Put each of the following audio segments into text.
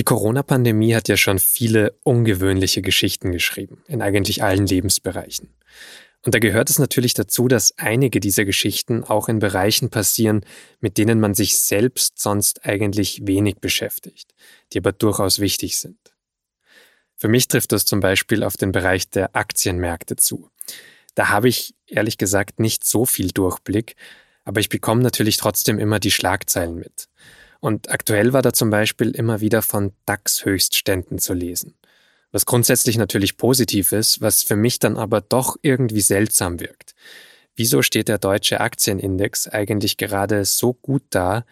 Die Corona-Pandemie hat ja schon viele ungewöhnliche Geschichten geschrieben, in eigentlich allen Lebensbereichen. Und da gehört es natürlich dazu, dass einige dieser Geschichten auch in Bereichen passieren, mit denen man sich selbst sonst eigentlich wenig beschäftigt, die aber durchaus wichtig sind. Für mich trifft das zum Beispiel auf den Bereich der Aktienmärkte zu. Da habe ich ehrlich gesagt nicht so viel Durchblick, aber ich bekomme natürlich trotzdem immer die Schlagzeilen mit. Und aktuell war da zum Beispiel immer wieder von DAX-Höchstständen zu lesen. Was grundsätzlich natürlich positiv ist, was für mich dann aber doch irgendwie seltsam wirkt. Wieso steht der deutsche Aktienindex eigentlich gerade so gut da,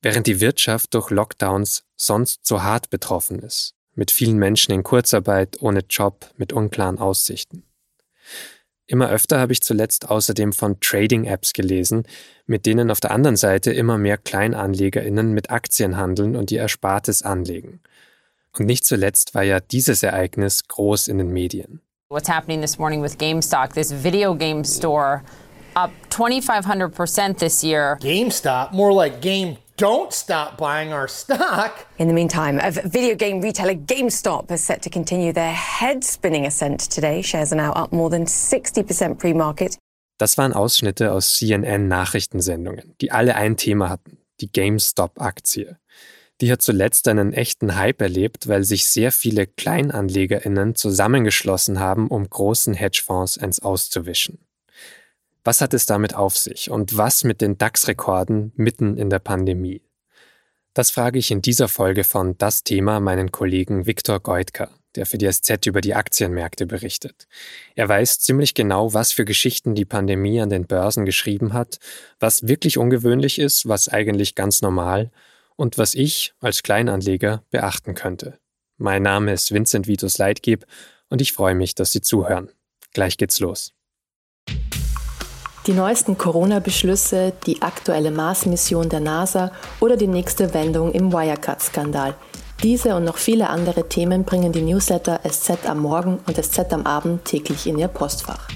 während die Wirtschaft durch Lockdowns sonst so hart betroffen ist? Mit vielen Menschen in Kurzarbeit, ohne Job, mit unklaren Aussichten. Immer öfter habe ich zuletzt außerdem von Trading-Apps gelesen, mit denen auf der anderen Seite immer mehr KleinanlegerInnen mit Aktien handeln und ihr Erspartes anlegen. Und nicht zuletzt war ja dieses Ereignis groß in den Medien. What's happening this morning with GameStop, this video game store, up 2,500% this year. GameStop? More like Game don't stop buying our stock. In the meantime, video game retailer GameStop is set to continue their head spinning ascent today. Shares are now up more than 60% pre market. Das waren Ausschnitte aus CNN-Nachrichtensendungen, die alle ein Thema hatten: die GameStop-Aktie. Die hat zuletzt einen echten Hype erlebt, weil sich sehr viele KleinanlegerInnen zusammengeschlossen haben, um großen Hedgefonds eins auszuwischen. Was hat es damit auf sich und was mit den DAX-Rekorden mitten in der Pandemie? Das frage ich in dieser Folge von Das Thema meinen Kollegen Viktor Goitker, der für die SZ über die Aktienmärkte berichtet. Er weiß ziemlich genau, was für Geschichten die Pandemie an den Börsen geschrieben hat, was wirklich ungewöhnlich ist, was eigentlich ganz normal und was ich als Kleinanleger beachten könnte. Mein Name ist Vincent Vitus Leitgeb und ich freue mich, dass Sie zuhören. Gleich geht's los. Die neuesten Corona-Beschlüsse, die aktuelle Mars-Mission der NASA oder die nächste Wendung im Wirecard-Skandal. Diese und noch viele andere Themen bringen die Newsletter SZ am Morgen und SZ am Abend täglich in ihr Postfach.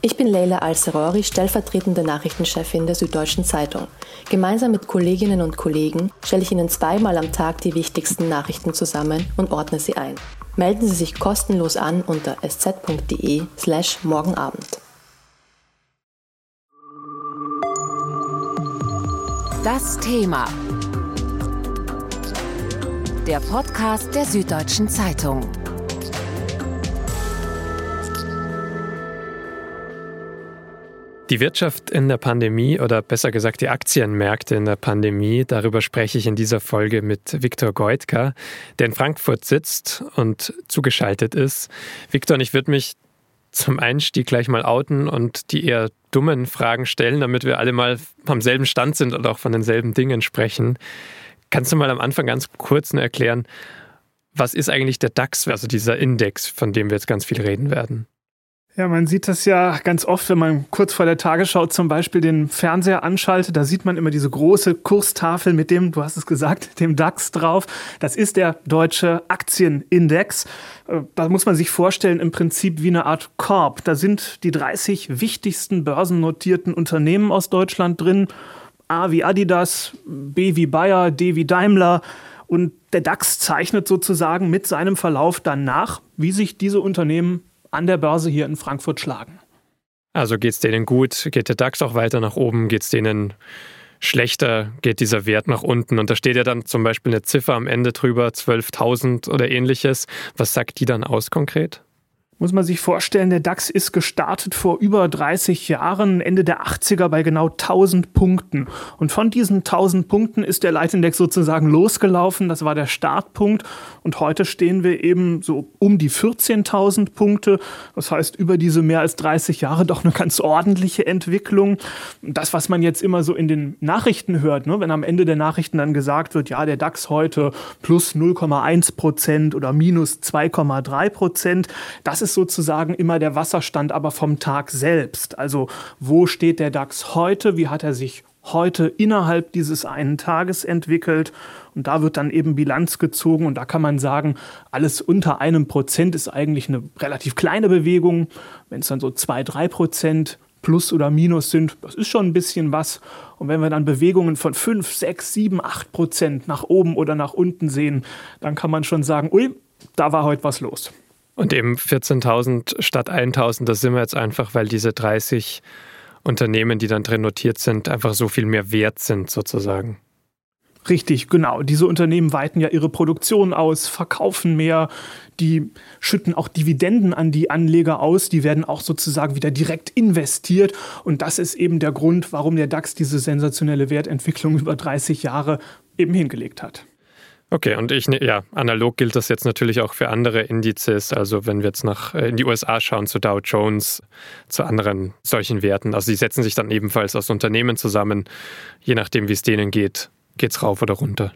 Ich bin Leila Al-Serori, stellvertretende Nachrichtenchefin der Süddeutschen Zeitung. Gemeinsam mit Kolleginnen und Kollegen stelle ich Ihnen zweimal am Tag die wichtigsten Nachrichten zusammen und ordne sie ein. Melden Sie sich kostenlos an unter sz.de slash morgenabend. Das Thema. Der Podcast der Süddeutschen Zeitung. Die Wirtschaft in der Pandemie oder besser gesagt die Aktienmärkte in der Pandemie, darüber spreche ich in dieser Folge mit Viktor Goitka, der in Frankfurt sitzt und zugeschaltet ist. Viktor, ich würde mich zum Einstieg gleich mal outen und die eher dummen Fragen stellen, damit wir alle mal am selben Stand sind und auch von denselben Dingen sprechen. Kannst du mal am Anfang ganz kurz nur erklären, was ist eigentlich der DAX, also dieser Index, von dem wir jetzt ganz viel reden werden? Ja, man sieht das ja ganz oft, wenn man kurz vor der Tagesschau zum Beispiel den Fernseher anschaltet. Da sieht man immer diese große Kurstafel mit dem, du hast es gesagt, dem DAX drauf. Das ist der deutsche Aktienindex. Äh, da muss man sich vorstellen, im Prinzip wie eine Art Korb. Da sind die 30 wichtigsten börsennotierten Unternehmen aus Deutschland drin. A wie Adidas, B wie Bayer, D wie Daimler. Und der DAX zeichnet sozusagen mit seinem Verlauf dann nach, wie sich diese Unternehmen an der Börse hier in Frankfurt schlagen. Also geht es denen gut? Geht der DAX auch weiter nach oben? Geht es denen schlechter? Geht dieser Wert nach unten? Und da steht ja dann zum Beispiel eine Ziffer am Ende drüber, 12.000 oder ähnliches. Was sagt die dann aus konkret? Muss man sich vorstellen, der DAX ist gestartet vor über 30 Jahren, Ende der 80er bei genau 1000 Punkten. Und von diesen 1000 Punkten ist der Leitindex sozusagen losgelaufen. Das war der Startpunkt. Und heute stehen wir eben so um die 14.000 Punkte. Das heißt, über diese mehr als 30 Jahre doch eine ganz ordentliche Entwicklung. Das, was man jetzt immer so in den Nachrichten hört, ne, wenn am Ende der Nachrichten dann gesagt wird, ja, der DAX heute plus 0,1 Prozent oder minus 2,3 Prozent, das ist ist sozusagen immer der Wasserstand, aber vom Tag selbst. Also wo steht der DAX heute? Wie hat er sich heute innerhalb dieses einen Tages entwickelt? Und da wird dann eben Bilanz gezogen und da kann man sagen, alles unter einem Prozent ist eigentlich eine relativ kleine Bewegung. Wenn es dann so zwei, drei Prozent plus oder minus sind, das ist schon ein bisschen was. Und wenn wir dann Bewegungen von 5, 6, 7, 8 Prozent nach oben oder nach unten sehen, dann kann man schon sagen, ui, da war heute was los. Und eben 14.000 statt 1.000, das sind wir jetzt einfach, weil diese 30 Unternehmen, die dann drin notiert sind, einfach so viel mehr wert sind sozusagen. Richtig, genau. Diese Unternehmen weiten ja ihre Produktion aus, verkaufen mehr, die schütten auch Dividenden an die Anleger aus, die werden auch sozusagen wieder direkt investiert. Und das ist eben der Grund, warum der DAX diese sensationelle Wertentwicklung über 30 Jahre eben hingelegt hat. Okay, und ich, ne, ja, analog gilt das jetzt natürlich auch für andere Indizes. Also wenn wir jetzt nach äh, in die USA schauen, zu Dow Jones, zu anderen solchen Werten. Also die setzen sich dann ebenfalls aus Unternehmen zusammen. Je nachdem, wie es denen geht, geht es rauf oder runter.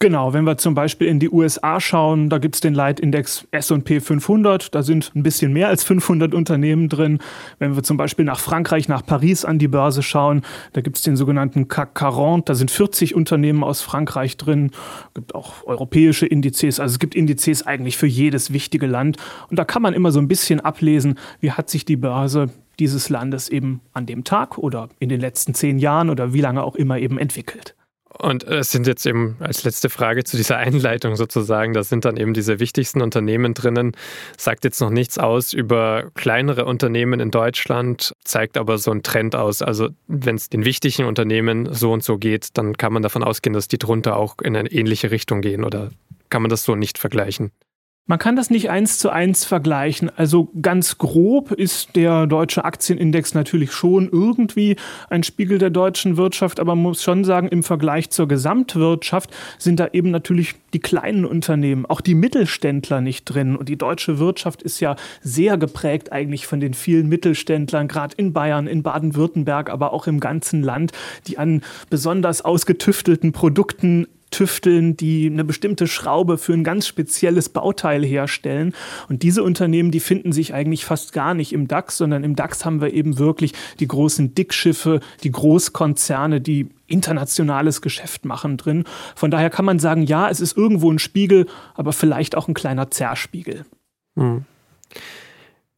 Genau, wenn wir zum Beispiel in die USA schauen, da gibt es den Leitindex SP 500, da sind ein bisschen mehr als 500 Unternehmen drin. Wenn wir zum Beispiel nach Frankreich, nach Paris an die Börse schauen, da gibt es den sogenannten CAC 40, da sind 40 Unternehmen aus Frankreich drin. Es gibt auch europäische Indizes, also es gibt Indizes eigentlich für jedes wichtige Land. Und da kann man immer so ein bisschen ablesen, wie hat sich die Börse dieses Landes eben an dem Tag oder in den letzten zehn Jahren oder wie lange auch immer eben entwickelt. Und es sind jetzt eben als letzte Frage zu dieser Einleitung sozusagen, da sind dann eben diese wichtigsten Unternehmen drinnen, sagt jetzt noch nichts aus über kleinere Unternehmen in Deutschland, zeigt aber so einen Trend aus. Also wenn es den wichtigen Unternehmen so und so geht, dann kann man davon ausgehen, dass die drunter auch in eine ähnliche Richtung gehen oder kann man das so nicht vergleichen? Man kann das nicht eins zu eins vergleichen. Also ganz grob ist der deutsche Aktienindex natürlich schon irgendwie ein Spiegel der deutschen Wirtschaft, aber man muss schon sagen, im Vergleich zur Gesamtwirtschaft sind da eben natürlich die kleinen Unternehmen, auch die Mittelständler nicht drin. Und die deutsche Wirtschaft ist ja sehr geprägt eigentlich von den vielen Mittelständlern, gerade in Bayern, in Baden-Württemberg, aber auch im ganzen Land, die an besonders ausgetüftelten Produkten tüfteln, die eine bestimmte Schraube für ein ganz spezielles Bauteil herstellen. Und diese Unternehmen, die finden sich eigentlich fast gar nicht im DAX, sondern im DAX haben wir eben wirklich die großen Dickschiffe, die Großkonzerne, die internationales Geschäft machen drin. Von daher kann man sagen, ja, es ist irgendwo ein Spiegel, aber vielleicht auch ein kleiner Zerspiegel. Hm.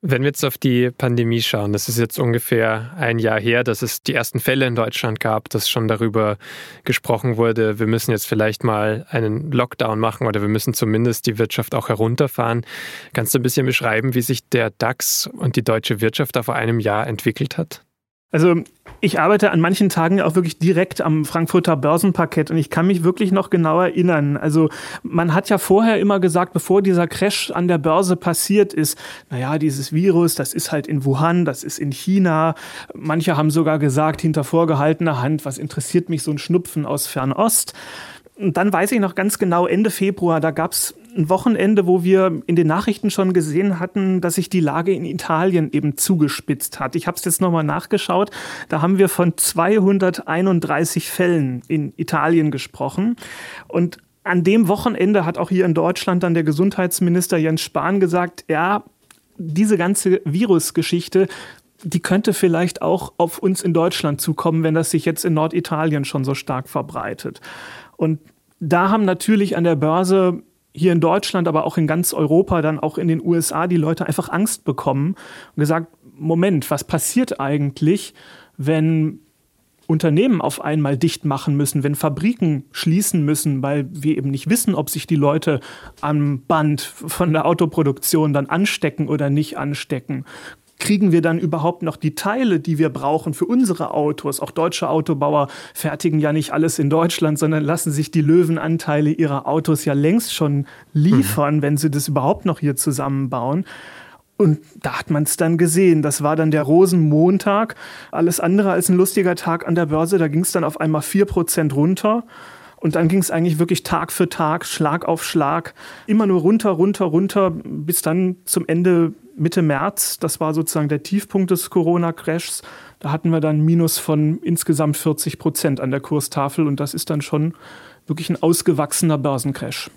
Wenn wir jetzt auf die Pandemie schauen, das ist jetzt ungefähr ein Jahr her, dass es die ersten Fälle in Deutschland gab, dass schon darüber gesprochen wurde, wir müssen jetzt vielleicht mal einen Lockdown machen oder wir müssen zumindest die Wirtschaft auch herunterfahren. Kannst du ein bisschen beschreiben, wie sich der DAX und die deutsche Wirtschaft da vor einem Jahr entwickelt hat? Also ich arbeite an manchen Tagen auch wirklich direkt am Frankfurter Börsenparkett und ich kann mich wirklich noch genau erinnern. Also man hat ja vorher immer gesagt, bevor dieser Crash an der Börse passiert ist, naja, dieses Virus, das ist halt in Wuhan, das ist in China. Manche haben sogar gesagt, hinter vorgehaltener Hand, was interessiert mich so ein Schnupfen aus Fernost. Und dann weiß ich noch ganz genau, Ende Februar, da gab es ein Wochenende, wo wir in den Nachrichten schon gesehen hatten, dass sich die Lage in Italien eben zugespitzt hat. Ich habe es jetzt nochmal nachgeschaut. Da haben wir von 231 Fällen in Italien gesprochen. Und an dem Wochenende hat auch hier in Deutschland dann der Gesundheitsminister Jens Spahn gesagt, ja, diese ganze Virusgeschichte, die könnte vielleicht auch auf uns in Deutschland zukommen, wenn das sich jetzt in Norditalien schon so stark verbreitet. Und da haben natürlich an der Börse hier in Deutschland, aber auch in ganz Europa, dann auch in den USA, die Leute einfach Angst bekommen und gesagt, Moment, was passiert eigentlich, wenn Unternehmen auf einmal dicht machen müssen, wenn Fabriken schließen müssen, weil wir eben nicht wissen, ob sich die Leute am Band von der Autoproduktion dann anstecken oder nicht anstecken kriegen wir dann überhaupt noch die Teile, die wir brauchen für unsere Autos? Auch deutsche Autobauer fertigen ja nicht alles in Deutschland, sondern lassen sich die Löwenanteile ihrer Autos ja längst schon liefern, mhm. wenn sie das überhaupt noch hier zusammenbauen. Und da hat man es dann gesehen. Das war dann der Rosenmontag. Alles andere als ein lustiger Tag an der Börse. Da ging es dann auf einmal 4% runter. Und dann ging es eigentlich wirklich Tag für Tag, Schlag auf Schlag, immer nur runter, runter, runter, bis dann zum Ende Mitte März, das war sozusagen der Tiefpunkt des Corona-Crashs, da hatten wir dann Minus von insgesamt 40 Prozent an der Kurstafel und das ist dann schon wirklich ein ausgewachsener Börsencrash.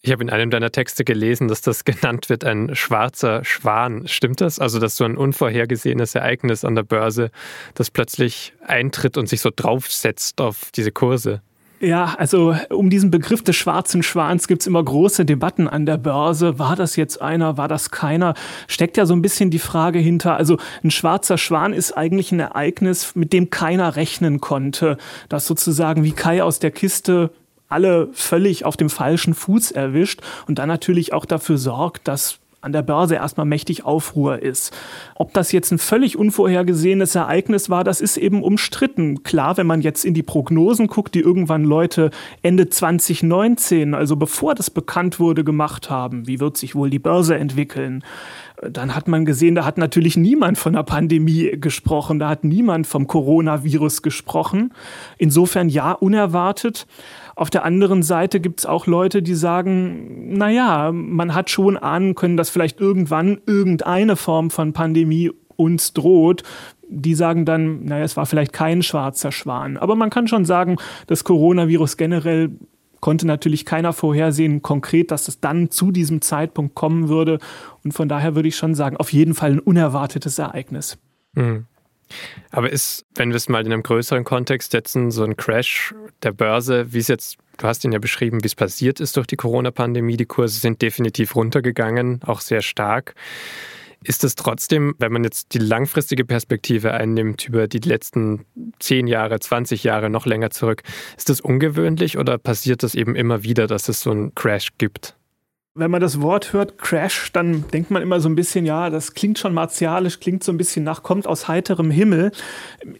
Ich habe in einem deiner Texte gelesen, dass das genannt wird ein schwarzer Schwan. Stimmt das? Also, dass so ein unvorhergesehenes Ereignis an der Börse, das plötzlich eintritt und sich so draufsetzt auf diese Kurse? Ja, also um diesen Begriff des schwarzen Schwans gibt es immer große Debatten an der Börse. War das jetzt einer, war das keiner? Steckt ja so ein bisschen die Frage hinter. Also ein schwarzer Schwan ist eigentlich ein Ereignis, mit dem keiner rechnen konnte. Das sozusagen wie Kai aus der Kiste alle völlig auf dem falschen Fuß erwischt und dann natürlich auch dafür sorgt, dass an der Börse erstmal mächtig Aufruhr ist. Ob das jetzt ein völlig unvorhergesehenes Ereignis war, das ist eben umstritten. Klar, wenn man jetzt in die Prognosen guckt, die irgendwann Leute Ende 2019, also bevor das bekannt wurde, gemacht haben, wie wird sich wohl die Börse entwickeln, dann hat man gesehen, da hat natürlich niemand von der Pandemie gesprochen, da hat niemand vom Coronavirus gesprochen. Insofern ja, unerwartet. Auf der anderen Seite gibt es auch Leute, die sagen, naja, man hat schon ahnen können, dass vielleicht irgendwann irgendeine Form von Pandemie uns droht. Die sagen dann, naja, es war vielleicht kein schwarzer Schwan. Aber man kann schon sagen, das Coronavirus generell konnte natürlich keiner vorhersehen, konkret, dass es dann zu diesem Zeitpunkt kommen würde. Und von daher würde ich schon sagen, auf jeden Fall ein unerwartetes Ereignis. Mhm. Aber ist, wenn wir es mal in einem größeren Kontext setzen, so ein Crash der Börse, wie es jetzt, du hast ihn ja beschrieben, wie es passiert ist durch die Corona-Pandemie, die Kurse sind definitiv runtergegangen, auch sehr stark. Ist es trotzdem, wenn man jetzt die langfristige Perspektive einnimmt, über die letzten 10 Jahre, 20 Jahre, noch länger zurück, ist das ungewöhnlich oder passiert das eben immer wieder, dass es so einen Crash gibt? Wenn man das Wort hört, Crash, dann denkt man immer so ein bisschen, ja, das klingt schon martialisch, klingt so ein bisschen nach, kommt aus heiterem Himmel.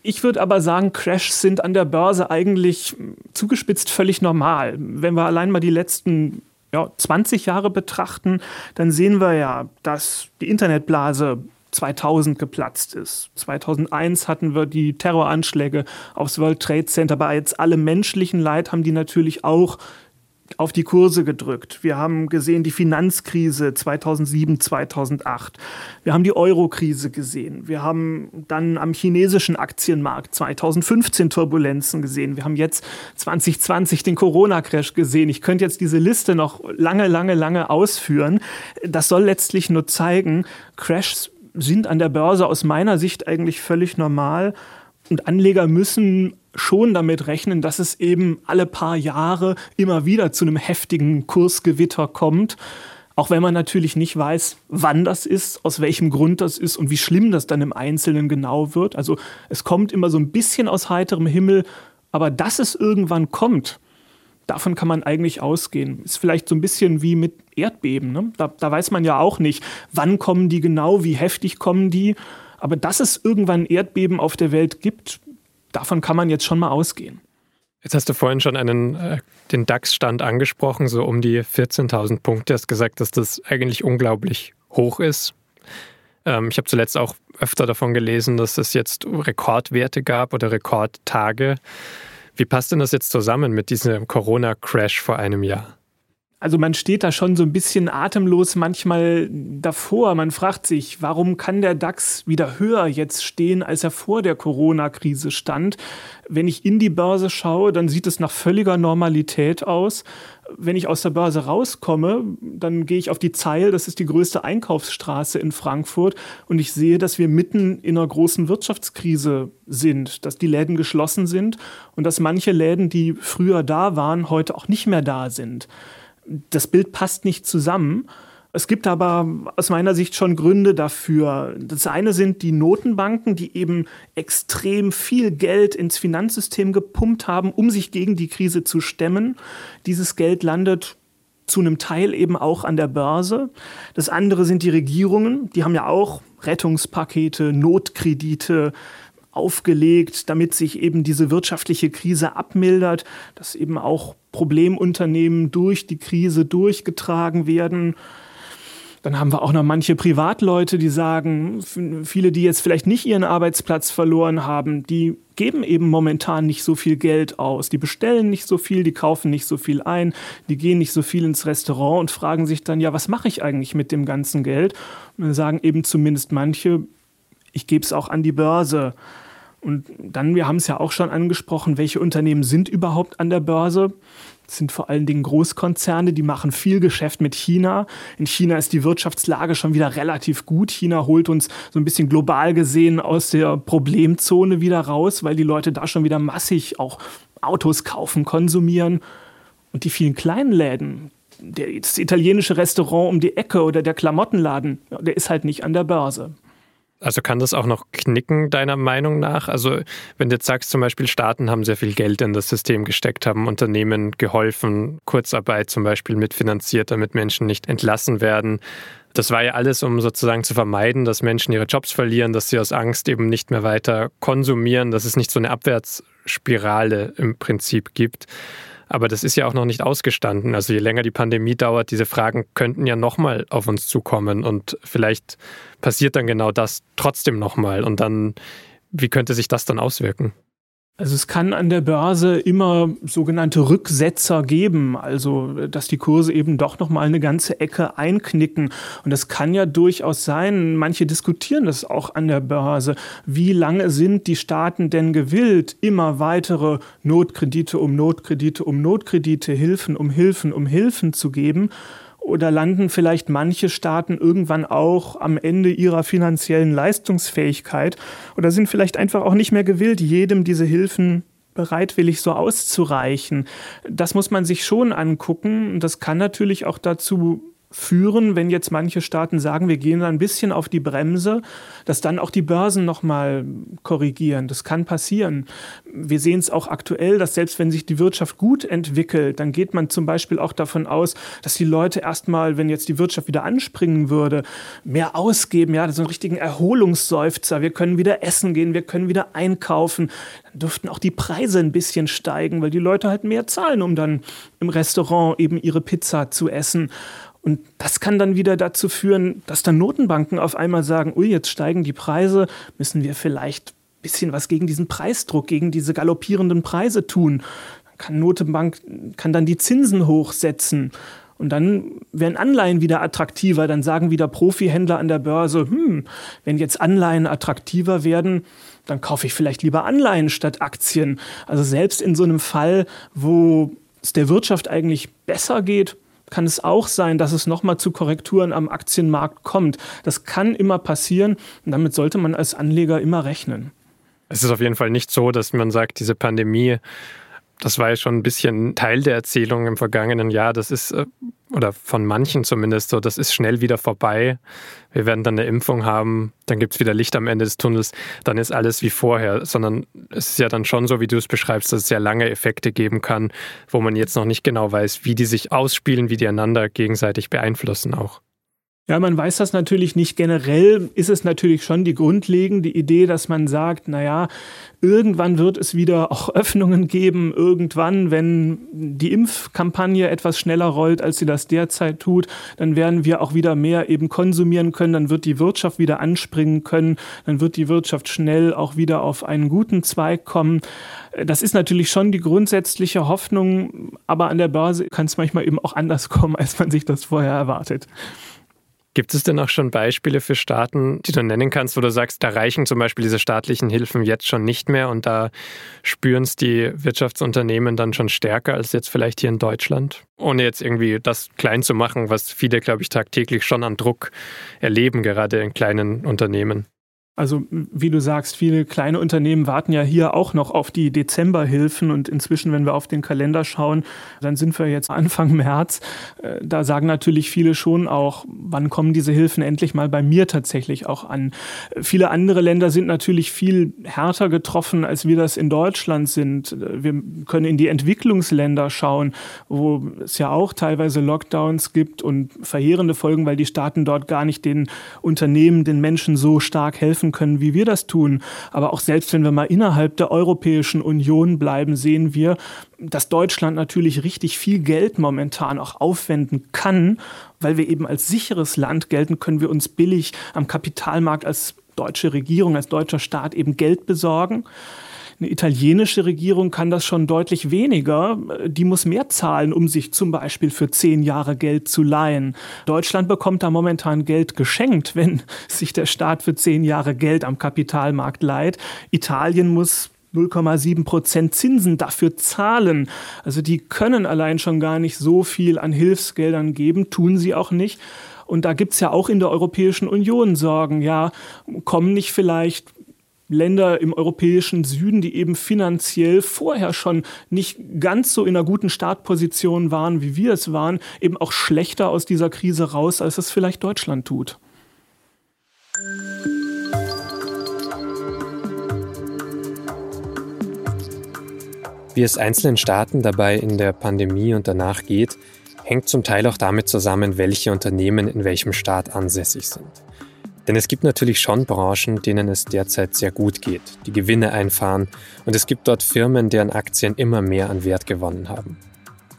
Ich würde aber sagen, Crashs sind an der Börse eigentlich zugespitzt völlig normal. Wenn wir allein mal die letzten ja, 20 Jahre betrachten, dann sehen wir ja, dass die Internetblase 2000 geplatzt ist. 2001 hatten wir die Terroranschläge aufs World Trade Center, aber jetzt alle menschlichen Leid haben die natürlich auch auf die Kurse gedrückt. Wir haben gesehen die Finanzkrise 2007, 2008. Wir haben die Euro-Krise gesehen. Wir haben dann am chinesischen Aktienmarkt 2015 Turbulenzen gesehen. Wir haben jetzt 2020 den Corona-Crash gesehen. Ich könnte jetzt diese Liste noch lange, lange, lange ausführen. Das soll letztlich nur zeigen, Crashs sind an der Börse aus meiner Sicht eigentlich völlig normal. Und Anleger müssen schon damit rechnen, dass es eben alle paar Jahre immer wieder zu einem heftigen Kursgewitter kommt. Auch wenn man natürlich nicht weiß, wann das ist, aus welchem Grund das ist und wie schlimm das dann im Einzelnen genau wird. Also es kommt immer so ein bisschen aus heiterem Himmel, aber dass es irgendwann kommt, davon kann man eigentlich ausgehen. Ist vielleicht so ein bisschen wie mit Erdbeben. Ne? Da, da weiß man ja auch nicht, wann kommen die genau, wie heftig kommen die. Aber dass es irgendwann Erdbeben auf der Welt gibt, davon kann man jetzt schon mal ausgehen. Jetzt hast du vorhin schon einen, äh, den DAX-Stand angesprochen, so um die 14.000 Punkte. Du hast gesagt, dass das eigentlich unglaublich hoch ist. Ähm, ich habe zuletzt auch öfter davon gelesen, dass es jetzt Rekordwerte gab oder Rekordtage. Wie passt denn das jetzt zusammen mit diesem Corona-Crash vor einem Jahr? Also man steht da schon so ein bisschen atemlos manchmal davor. Man fragt sich, warum kann der DAX wieder höher jetzt stehen, als er vor der Corona-Krise stand? Wenn ich in die Börse schaue, dann sieht es nach völliger Normalität aus. Wenn ich aus der Börse rauskomme, dann gehe ich auf die Zeil, das ist die größte Einkaufsstraße in Frankfurt, und ich sehe, dass wir mitten in einer großen Wirtschaftskrise sind, dass die Läden geschlossen sind und dass manche Läden, die früher da waren, heute auch nicht mehr da sind das Bild passt nicht zusammen. Es gibt aber aus meiner Sicht schon Gründe dafür. Das eine sind die Notenbanken, die eben extrem viel Geld ins Finanzsystem gepumpt haben, um sich gegen die Krise zu stemmen. Dieses Geld landet zu einem Teil eben auch an der Börse. Das andere sind die Regierungen, die haben ja auch Rettungspakete, Notkredite, aufgelegt, damit sich eben diese wirtschaftliche Krise abmildert, dass eben auch Problemunternehmen durch die Krise durchgetragen werden. Dann haben wir auch noch manche Privatleute, die sagen, viele, die jetzt vielleicht nicht ihren Arbeitsplatz verloren haben, die geben eben momentan nicht so viel Geld aus. Die bestellen nicht so viel, die kaufen nicht so viel ein, die gehen nicht so viel ins Restaurant und fragen sich dann, ja, was mache ich eigentlich mit dem ganzen Geld? Und dann sagen eben zumindest manche, ich gebe es auch an die Börse. Und dann, wir haben es ja auch schon angesprochen, welche Unternehmen sind überhaupt an der Börse? Das sind vor allen Dingen Großkonzerne, die machen viel Geschäft mit China. In China ist die Wirtschaftslage schon wieder relativ gut. China holt uns so ein bisschen global gesehen aus der Problemzone wieder raus, weil die Leute da schon wieder massig auch Autos kaufen, konsumieren. Und die vielen kleinen Läden, das italienische Restaurant um die Ecke oder der Klamottenladen, der ist halt nicht an der Börse. Also kann das auch noch knicken, deiner Meinung nach? Also wenn du jetzt sagst, zum Beispiel Staaten haben sehr viel Geld in das System gesteckt, haben Unternehmen geholfen, Kurzarbeit zum Beispiel mitfinanziert, damit Menschen nicht entlassen werden. Das war ja alles, um sozusagen zu vermeiden, dass Menschen ihre Jobs verlieren, dass sie aus Angst eben nicht mehr weiter konsumieren, dass es nicht so eine Abwärtsspirale im Prinzip gibt. Aber das ist ja auch noch nicht ausgestanden. Also je länger die Pandemie dauert, diese Fragen könnten ja nochmal auf uns zukommen. Und vielleicht passiert dann genau das trotzdem nochmal. Und dann, wie könnte sich das dann auswirken? Also es kann an der Börse immer sogenannte Rücksetzer geben, also dass die Kurse eben doch noch mal eine ganze Ecke einknicken. Und das kann ja durchaus sein, manche diskutieren das auch an der Börse, wie lange sind die Staaten denn gewillt, immer weitere Notkredite um Notkredite um Notkredite, Hilfen um Hilfen um Hilfen zu geben? Oder landen vielleicht manche Staaten irgendwann auch am Ende ihrer finanziellen Leistungsfähigkeit oder sind vielleicht einfach auch nicht mehr gewillt, jedem diese Hilfen bereitwillig so auszureichen. Das muss man sich schon angucken. Das kann natürlich auch dazu führen, wenn jetzt manche Staaten sagen, wir gehen da ein bisschen auf die Bremse, dass dann auch die Börsen nochmal korrigieren. Das kann passieren. Wir sehen es auch aktuell, dass selbst wenn sich die Wirtschaft gut entwickelt, dann geht man zum Beispiel auch davon aus, dass die Leute erstmal, wenn jetzt die Wirtschaft wieder anspringen würde, mehr ausgeben. Ja, so einen richtigen Erholungsseufzer. Wir können wieder essen gehen, wir können wieder einkaufen. Dann dürften auch die Preise ein bisschen steigen, weil die Leute halt mehr zahlen, um dann im Restaurant eben ihre Pizza zu essen. Und das kann dann wieder dazu führen, dass dann Notenbanken auf einmal sagen, ui, jetzt steigen die Preise, müssen wir vielleicht ein bisschen was gegen diesen Preisdruck, gegen diese galoppierenden Preise tun. Dann kann Notenbank kann dann die Zinsen hochsetzen. Und dann werden Anleihen wieder attraktiver. Dann sagen wieder Profihändler an der Börse, hm, wenn jetzt Anleihen attraktiver werden, dann kaufe ich vielleicht lieber Anleihen statt Aktien. Also selbst in so einem Fall, wo es der Wirtschaft eigentlich besser geht, kann es auch sein, dass es nochmal zu Korrekturen am Aktienmarkt kommt. Das kann immer passieren und damit sollte man als Anleger immer rechnen. Es ist auf jeden Fall nicht so, dass man sagt, diese Pandemie das war ja schon ein bisschen Teil der Erzählung im vergangenen Jahr. Das ist, äh, oder von manchen zumindest so, das ist schnell wieder vorbei. Wir werden dann eine Impfung haben, dann gibt es wieder Licht am Ende des Tunnels, dann ist alles wie vorher. Sondern es ist ja dann schon so, wie du es beschreibst, dass es sehr lange Effekte geben kann, wo man jetzt noch nicht genau weiß, wie die sich ausspielen, wie die einander gegenseitig beeinflussen auch. Ja, man weiß das natürlich nicht. Generell ist es natürlich schon die grundlegende Idee, dass man sagt, na ja, irgendwann wird es wieder auch Öffnungen geben. Irgendwann, wenn die Impfkampagne etwas schneller rollt, als sie das derzeit tut, dann werden wir auch wieder mehr eben konsumieren können. Dann wird die Wirtschaft wieder anspringen können. Dann wird die Wirtschaft schnell auch wieder auf einen guten Zweig kommen. Das ist natürlich schon die grundsätzliche Hoffnung. Aber an der Börse kann es manchmal eben auch anders kommen, als man sich das vorher erwartet. Gibt es denn auch schon Beispiele für Staaten, die du nennen kannst, wo du sagst, da reichen zum Beispiel diese staatlichen Hilfen jetzt schon nicht mehr und da spüren es die Wirtschaftsunternehmen dann schon stärker als jetzt vielleicht hier in Deutschland? Ohne jetzt irgendwie das klein zu machen, was viele, glaube ich, tagtäglich schon an Druck erleben, gerade in kleinen Unternehmen. Also wie du sagst, viele kleine Unternehmen warten ja hier auch noch auf die Dezemberhilfen und inzwischen, wenn wir auf den Kalender schauen, dann sind wir jetzt Anfang März. Äh, da sagen natürlich viele schon auch, wann kommen diese Hilfen endlich mal bei mir tatsächlich auch an. Viele andere Länder sind natürlich viel härter getroffen, als wir das in Deutschland sind. Wir können in die Entwicklungsländer schauen, wo es ja auch teilweise Lockdowns gibt und verheerende Folgen, weil die Staaten dort gar nicht den Unternehmen, den Menschen so stark helfen helfen können, wie wir das tun. Aber auch selbst wenn wir mal innerhalb der Europäischen Union bleiben, sehen wir, dass Deutschland natürlich richtig viel Geld momentan auch aufwenden kann, weil wir eben als sicheres Land gelten, können wir uns billig am Kapitalmarkt als deutsche Regierung, als deutscher Staat eben Geld besorgen. Eine italienische Regierung kann das schon deutlich weniger. Die muss mehr zahlen, um sich zum Beispiel für zehn Jahre Geld zu leihen. Deutschland bekommt da momentan Geld geschenkt, wenn sich der Staat für zehn Jahre Geld am Kapitalmarkt leiht. Italien muss 0,7 Prozent Zinsen dafür zahlen. Also die können allein schon gar nicht so viel an Hilfsgeldern geben, tun sie auch nicht. Und da gibt es ja auch in der Europäischen Union Sorgen. Ja, kommen nicht vielleicht Länder im europäischen Süden, die eben finanziell vorher schon nicht ganz so in einer guten Startposition waren, wie wir es waren, eben auch schlechter aus dieser Krise raus, als es vielleicht Deutschland tut. Wie es einzelnen Staaten dabei in der Pandemie und danach geht, hängt zum Teil auch damit zusammen, welche Unternehmen in welchem Staat ansässig sind. Denn es gibt natürlich schon Branchen, denen es derzeit sehr gut geht, die Gewinne einfahren und es gibt dort Firmen, deren Aktien immer mehr an Wert gewonnen haben.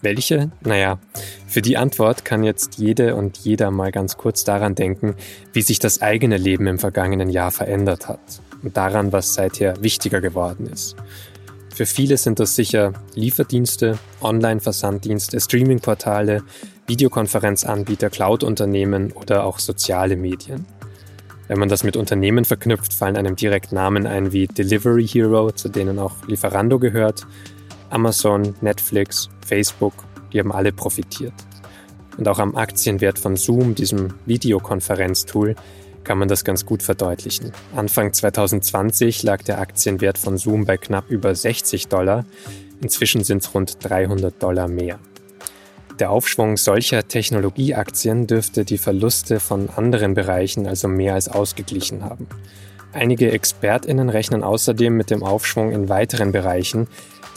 Welche? Naja, für die Antwort kann jetzt jede und jeder mal ganz kurz daran denken, wie sich das eigene Leben im vergangenen Jahr verändert hat und daran, was seither wichtiger geworden ist. Für viele sind das sicher Lieferdienste, Online-Versanddienste, Streaming-Portale, Videokonferenzanbieter, Cloud-Unternehmen oder auch soziale Medien. Wenn man das mit Unternehmen verknüpft, fallen einem direkt Namen ein wie Delivery Hero, zu denen auch Lieferando gehört, Amazon, Netflix, Facebook, die haben alle profitiert. Und auch am Aktienwert von Zoom, diesem Videokonferenztool, kann man das ganz gut verdeutlichen. Anfang 2020 lag der Aktienwert von Zoom bei knapp über 60 Dollar. Inzwischen sind es rund 300 Dollar mehr. Der Aufschwung solcher Technologieaktien dürfte die Verluste von anderen Bereichen also mehr als ausgeglichen haben. Einige Expertinnen rechnen außerdem mit dem Aufschwung in weiteren Bereichen,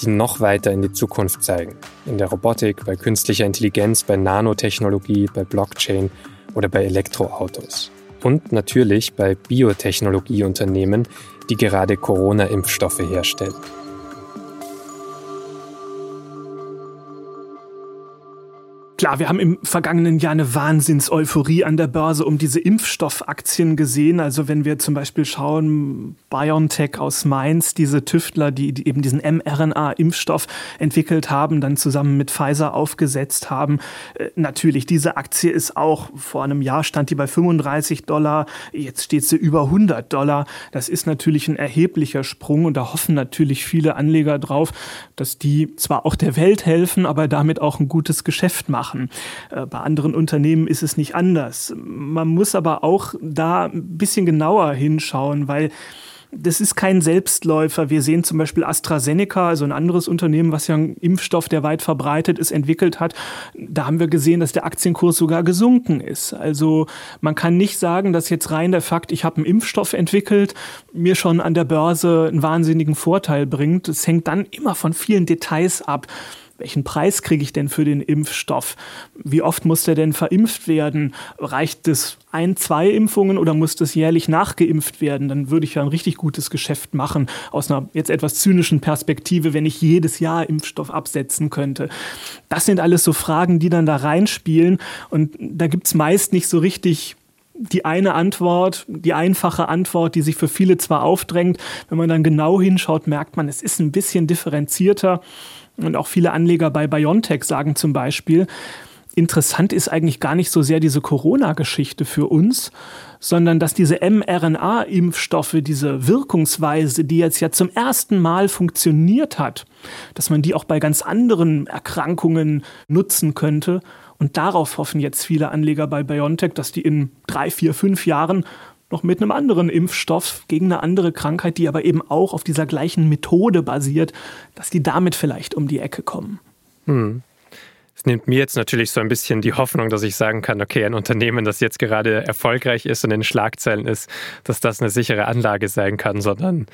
die noch weiter in die Zukunft zeigen. In der Robotik, bei künstlicher Intelligenz, bei Nanotechnologie, bei Blockchain oder bei Elektroautos und natürlich bei Biotechnologieunternehmen, die gerade Corona-Impfstoffe herstellen. Klar, wir haben im vergangenen Jahr eine Wahnsinns-Euphorie an der Börse um diese Impfstoffaktien gesehen. Also wenn wir zum Beispiel schauen, BioNTech aus Mainz, diese Tüftler, die, die eben diesen mRNA-Impfstoff entwickelt haben, dann zusammen mit Pfizer aufgesetzt haben. Äh, natürlich, diese Aktie ist auch, vor einem Jahr stand die bei 35 Dollar, jetzt steht sie über 100 Dollar. Das ist natürlich ein erheblicher Sprung und da hoffen natürlich viele Anleger drauf, dass die zwar auch der Welt helfen, aber damit auch ein gutes Geschäft machen machen. Äh, bei anderen Unternehmen ist es nicht anders. Man muss aber auch da ein bisschen genauer hinschauen, weil das ist kein Selbstläufer. Wir sehen zum Beispiel AstraZeneca, also ein anderes Unternehmen, was ja einen Impfstoff, der weit verbreitet ist, entwickelt hat. Da haben wir gesehen, dass der Aktienkurs sogar gesunken ist. Also man kann nicht sagen, dass jetzt rein der Fakt, ich habe einen Impfstoff entwickelt, mir schon an der Börse einen wahnsinnigen Vorteil bringt. Es hängt dann immer von vielen Details ab welchen Preis kriege ich denn für den Impfstoff? Wie oft muss der denn verimpft werden? Reicht es ein, zwei Impfungen oder muss das jährlich nachgeimpft werden? Dann würde ich ja ein richtig gutes Geschäft machen, aus einer jetzt etwas zynischen Perspektive, wenn ich jedes Jahr Impfstoff absetzen könnte. Das sind alles so Fragen, die dann da reinspielen und da gibt es meist nicht so richtig die eine Antwort, die einfache Antwort, die sich für viele zwar aufdrängt, wenn man dann genau hinschaut, merkt man, es ist ein bisschen differenzierter. Und auch viele Anleger bei BioNTech sagen zum Beispiel, interessant ist eigentlich gar nicht so sehr diese Corona-Geschichte für uns, sondern dass diese mRNA-Impfstoffe, diese Wirkungsweise, die jetzt ja zum ersten Mal funktioniert hat, dass man die auch bei ganz anderen Erkrankungen nutzen könnte. Und darauf hoffen jetzt viele Anleger bei BioNTech, dass die in drei, vier, fünf Jahren noch mit einem anderen Impfstoff gegen eine andere Krankheit, die aber eben auch auf dieser gleichen Methode basiert, dass die damit vielleicht um die Ecke kommen. Hm. Es nimmt mir jetzt natürlich so ein bisschen die Hoffnung, dass ich sagen kann, okay, ein Unternehmen, das jetzt gerade erfolgreich ist und in Schlagzeilen ist, dass das eine sichere Anlage sein kann, sondern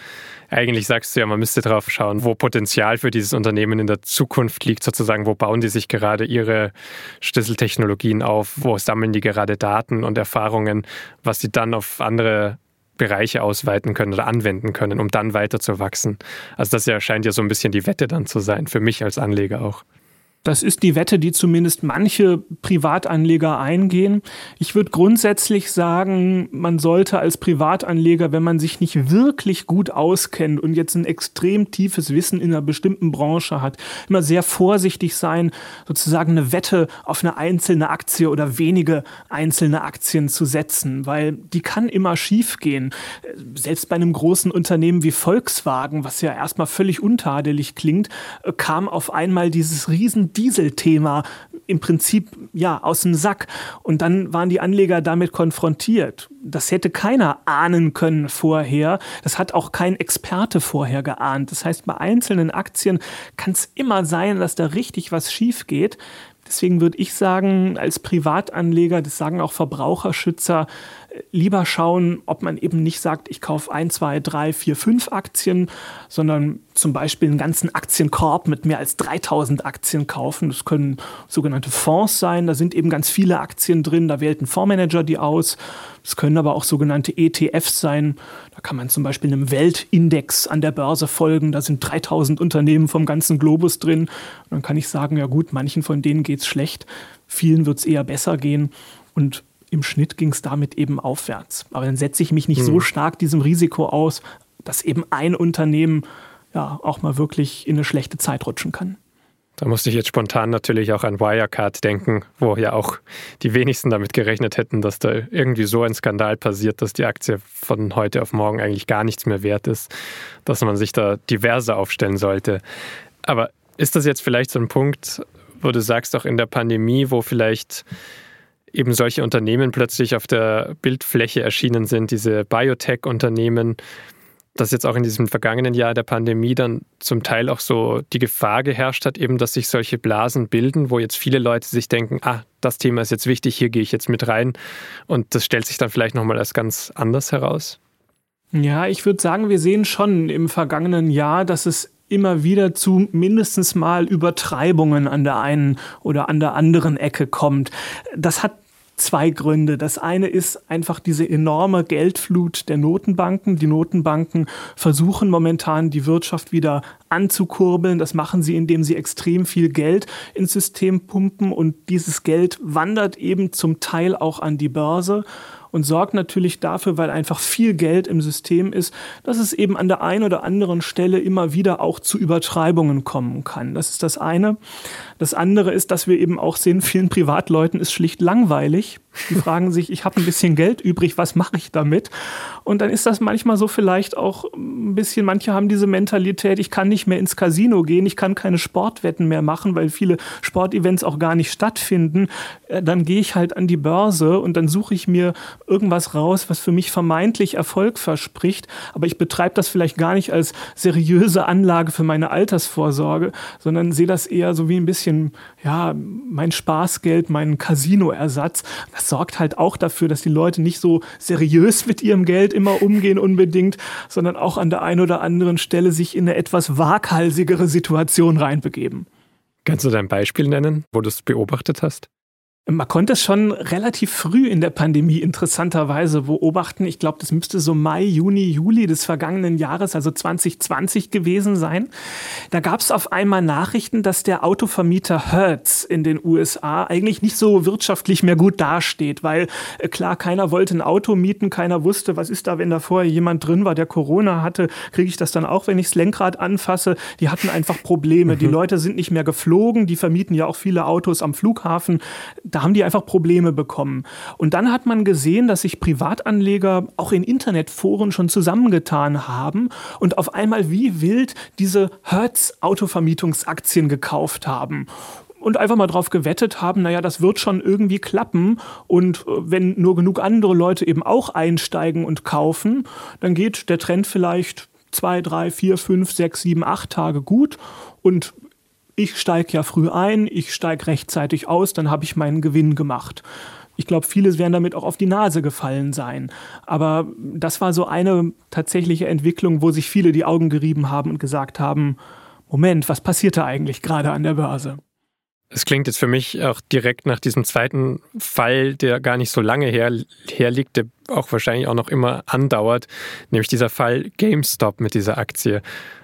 eigentlich sagst du ja, man müsste drauf schauen, wo Potenzial für dieses Unternehmen in der Zukunft liegt, sozusagen, wo bauen die sich gerade ihre Schlüsseltechnologien auf, wo sammeln die gerade Daten und Erfahrungen, was sie dann auf andere Bereiche ausweiten können oder anwenden können, um dann weiter zu wachsen. Also das ja scheint ja so ein bisschen die Wette dann zu sein, für mich als Anleger auch. Das ist die Wette, die zumindest manche Privatanleger eingehen. Ich würde grundsätzlich sagen, man sollte als Privatanleger, wenn man sich nicht wirklich gut auskennt und jetzt ein extrem tiefes Wissen in einer bestimmten Branche hat, immer sehr vorsichtig sein, sozusagen eine Wette auf eine einzelne Aktie oder wenige einzelne Aktien zu setzen, weil die kann immer schief gehen. Selbst bei einem großen Unternehmen wie Volkswagen, was ja erstmal völlig untadelig klingt, kam auf einmal dieses riesen Dieselthema im Prinzip ja, aus dem Sack. Und dann waren die Anleger damit konfrontiert. Das hätte keiner ahnen können vorher. Das hat auch kein Experte vorher geahnt. Das heißt, bei einzelnen Aktien kann es immer sein, dass da richtig was schief geht. Deswegen würde ich sagen, als Privatanleger, das sagen auch Verbraucherschützer, lieber schauen, ob man eben nicht sagt, ich kaufe ein, zwei, drei, vier, fünf Aktien, sondern zum Beispiel einen ganzen Aktienkorb mit mehr als 3000 Aktien kaufen. Das können sogenannte Fonds sein, da sind eben ganz viele Aktien drin, da wählt ein Fondsmanager die aus. Es können aber auch sogenannte ETFs sein. Da kann man zum Beispiel einem Weltindex an der Börse folgen. Da sind 3000 Unternehmen vom ganzen Globus drin. Und dann kann ich sagen, ja gut, manchen von denen geht es schlecht, vielen wird es eher besser gehen. Und im Schnitt ging es damit eben aufwärts. Aber dann setze ich mich nicht mhm. so stark diesem Risiko aus, dass eben ein Unternehmen ja auch mal wirklich in eine schlechte Zeit rutschen kann. Da musste ich jetzt spontan natürlich auch an Wirecard denken, wo ja auch die wenigsten damit gerechnet hätten, dass da irgendwie so ein Skandal passiert, dass die Aktie von heute auf morgen eigentlich gar nichts mehr wert ist, dass man sich da diverse aufstellen sollte. Aber ist das jetzt vielleicht so ein Punkt, wo du sagst, auch in der Pandemie, wo vielleicht eben solche Unternehmen plötzlich auf der Bildfläche erschienen sind, diese Biotech-Unternehmen, dass jetzt auch in diesem vergangenen Jahr der Pandemie dann zum Teil auch so die Gefahr geherrscht hat, eben, dass sich solche Blasen bilden, wo jetzt viele Leute sich denken, ah, das Thema ist jetzt wichtig, hier gehe ich jetzt mit rein. Und das stellt sich dann vielleicht nochmal als ganz anders heraus. Ja, ich würde sagen, wir sehen schon im vergangenen Jahr, dass es immer wieder zu mindestens mal Übertreibungen an der einen oder an der anderen Ecke kommt. Das hat zwei Gründe. Das eine ist einfach diese enorme Geldflut der Notenbanken. Die Notenbanken versuchen momentan die Wirtschaft wieder anzukurbeln. Das machen sie, indem sie extrem viel Geld ins System pumpen und dieses Geld wandert eben zum Teil auch an die Börse und sorgt natürlich dafür, weil einfach viel Geld im System ist, dass es eben an der einen oder anderen Stelle immer wieder auch zu Übertreibungen kommen kann. Das ist das eine. Das andere ist, dass wir eben auch sehen, vielen Privatleuten ist schlicht langweilig. Die fragen sich, ich habe ein bisschen Geld übrig, was mache ich damit? Und dann ist das manchmal so vielleicht auch ein bisschen, manche haben diese Mentalität, ich kann nicht mehr ins Casino gehen, ich kann keine Sportwetten mehr machen, weil viele Sportevents auch gar nicht stattfinden. Äh, dann gehe ich halt an die Börse und dann suche ich mir irgendwas raus, was für mich vermeintlich Erfolg verspricht. Aber ich betreibe das vielleicht gar nicht als seriöse Anlage für meine Altersvorsorge, sondern sehe das eher so wie ein bisschen, ja, mein Spaßgeld, mein Casinoersatz. Das sorgt halt auch dafür, dass die Leute nicht so seriös mit ihrem Geld immer umgehen unbedingt, sondern auch an der einen oder anderen Stelle sich in eine etwas waghalsigere Situation reinbegeben. Kannst du dein Beispiel nennen, wo du es beobachtet hast? Man konnte es schon relativ früh in der Pandemie interessanterweise beobachten. Ich glaube, das müsste so Mai, Juni, Juli des vergangenen Jahres, also 2020 gewesen sein. Da gab es auf einmal Nachrichten, dass der Autovermieter Hertz in den USA eigentlich nicht so wirtschaftlich mehr gut dasteht, weil äh, klar, keiner wollte ein Auto mieten, keiner wusste, was ist da, wenn da vorher jemand drin war, der Corona hatte, kriege ich das dann auch, wenn ich das Lenkrad anfasse. Die hatten einfach Probleme. Mhm. Die Leute sind nicht mehr geflogen, die vermieten ja auch viele Autos am Flughafen. Da da haben die einfach Probleme bekommen. Und dann hat man gesehen, dass sich Privatanleger auch in Internetforen schon zusammengetan haben und auf einmal wie wild diese Hertz-Autovermietungsaktien gekauft haben und einfach mal drauf gewettet haben, naja, das wird schon irgendwie klappen. Und äh, wenn nur genug andere Leute eben auch einsteigen und kaufen, dann geht der Trend vielleicht zwei, drei, vier, fünf, sechs, sieben, acht Tage gut. Und ich steige ja früh ein, ich steige rechtzeitig aus, dann habe ich meinen Gewinn gemacht. Ich glaube, viele werden damit auch auf die Nase gefallen sein. Aber das war so eine tatsächliche Entwicklung, wo sich viele die Augen gerieben haben und gesagt haben, Moment, was passiert da eigentlich gerade an der Börse? Es klingt jetzt für mich auch direkt nach diesem zweiten Fall, der gar nicht so lange her, herliegt, der auch wahrscheinlich auch noch immer andauert, nämlich dieser Fall GameStop mit dieser Aktie.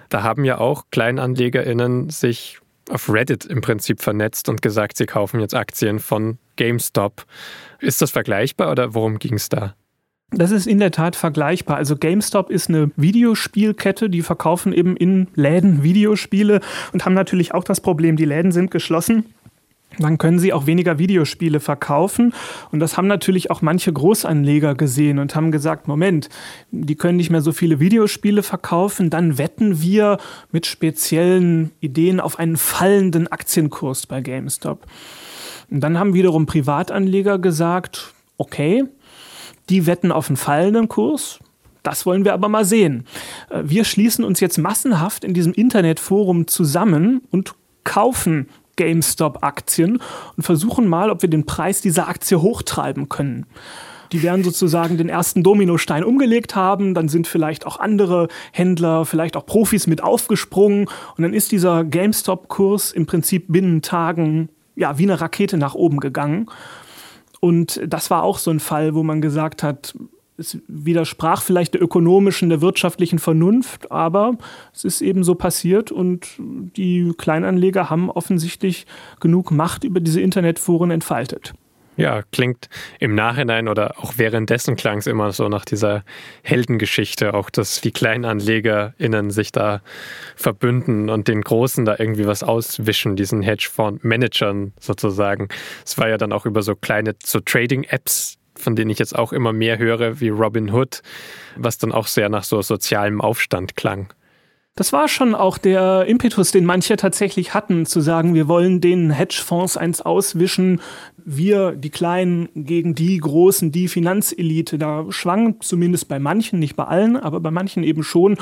Da haben ja auch KleinanlegerInnen sich auf Reddit im Prinzip vernetzt und gesagt, sie kaufen jetzt Aktien von GameStop. Ist das vergleichbar oder worum ging es da? Das ist in der Tat vergleichbar. Also GameStop ist eine Videospielkette, die verkaufen eben in Läden Videospiele und haben natürlich auch das Problem, die Läden sind geschlossen. Dann können sie auch weniger Videospiele verkaufen. Und das haben natürlich auch manche Großanleger gesehen und haben gesagt, Moment, die können nicht mehr so viele Videospiele verkaufen, dann wetten wir mit speziellen Ideen auf einen fallenden Aktienkurs bei GameStop. Und dann haben wiederum Privatanleger gesagt, okay, die wetten auf einen fallenden Kurs, das wollen wir aber mal sehen. Äh, wir schließen uns jetzt massenhaft in diesem Internetforum zusammen und kaufen GameStop-Aktien und versuchen mal, ob wir den Preis dieser Aktie hochtreiben können. Die werden sozusagen den ersten Dominostein umgelegt haben, dann sind vielleicht auch andere Händler, vielleicht auch Profis mit aufgesprungen und dann ist dieser GameStop-Kurs im Prinzip binnen Tagen ja wie eine Rakete nach oben gegangen. Und das war auch so ein Fall, wo man gesagt hat, es widersprach vielleicht der ökonomischen, der wirtschaftlichen Vernunft, aber es ist eben so passiert und die Kleinanleger haben offensichtlich genug Macht über diese Internetforen entfaltet. Ja, klingt im Nachhinein oder auch währenddessen klang es immer so nach dieser Heldengeschichte, auch dass die KleinanlegerInnen sich da verbünden und den Großen da irgendwie was auswischen, diesen Hedgefonds-Managern sozusagen. Es war ja dann auch über so kleine so Trading-Apps von denen ich jetzt auch immer mehr höre, wie Robin Hood, was dann auch sehr nach so sozialem Aufstand klang. Das war schon auch der Impetus, den manche tatsächlich hatten, zu sagen, wir wollen den Hedgefonds eins auswischen, wir, die Kleinen, gegen die Großen, die Finanzelite. Da schwang zumindest bei manchen, nicht bei allen, aber bei manchen eben schon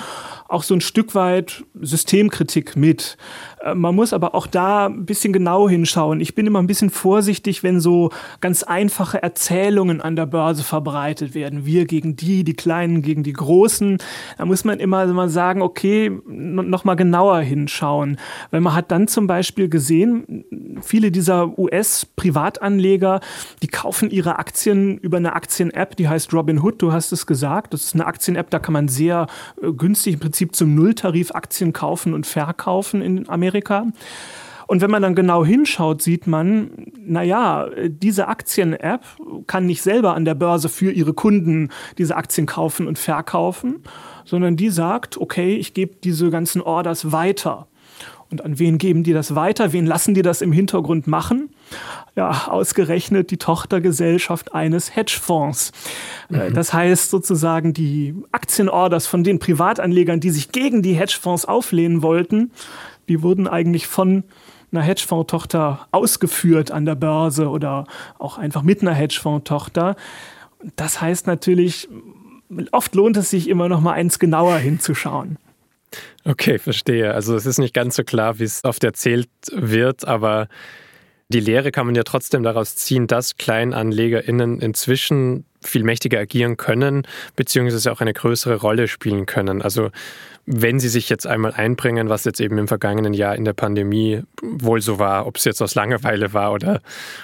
auch so ein Stück weit Systemkritik mit. Äh, man muss aber auch da ein bisschen genau hinschauen. Ich bin immer ein bisschen vorsichtig, wenn so ganz einfache Erzählungen an der Börse verbreitet werden. Wir gegen die, die Kleinen gegen die Großen. Da muss man immer mal sagen, okay, noch mal genauer hinschauen. Weil man hat dann zum Beispiel gesehen, viele dieser US-Privatanleger, die kaufen ihre Aktien über eine Aktien-App, die heißt Robinhood. Du hast es gesagt. Das ist eine Aktien-App, da kann man sehr äh, günstig im Prinzip zum Nulltarif Aktien kaufen und verkaufen in Amerika. Amerika. Und wenn man dann genau hinschaut, sieht man, naja, diese Aktien-App kann nicht selber an der Börse für ihre Kunden diese Aktien kaufen und verkaufen, sondern die sagt, okay, ich gebe diese ganzen Orders weiter. Und an wen geben die das weiter? Wen lassen die das im Hintergrund machen? Ja, ausgerechnet die Tochtergesellschaft eines Hedgefonds. Äh, mhm. Das heißt sozusagen, die Aktienorders von den Privatanlegern, die sich gegen die Hedgefonds auflehnen wollten, die wurden eigentlich von einer Hedgefonds-Tochter ausgeführt an der Börse oder auch einfach mit einer Hedgefonds-Tochter. Das heißt natürlich, oft lohnt es sich immer noch mal eins genauer hinzuschauen. Okay, verstehe. Also es ist nicht ganz so klar, wie es oft erzählt wird, aber die Lehre kann man ja trotzdem daraus ziehen, dass KleinanlegerInnen inzwischen viel mächtiger agieren können, beziehungsweise auch eine größere Rolle spielen können. Also wenn sie sich jetzt einmal einbringen, was jetzt eben im vergangenen Jahr in der Pandemie wohl so war, ob es jetzt aus Langeweile war oder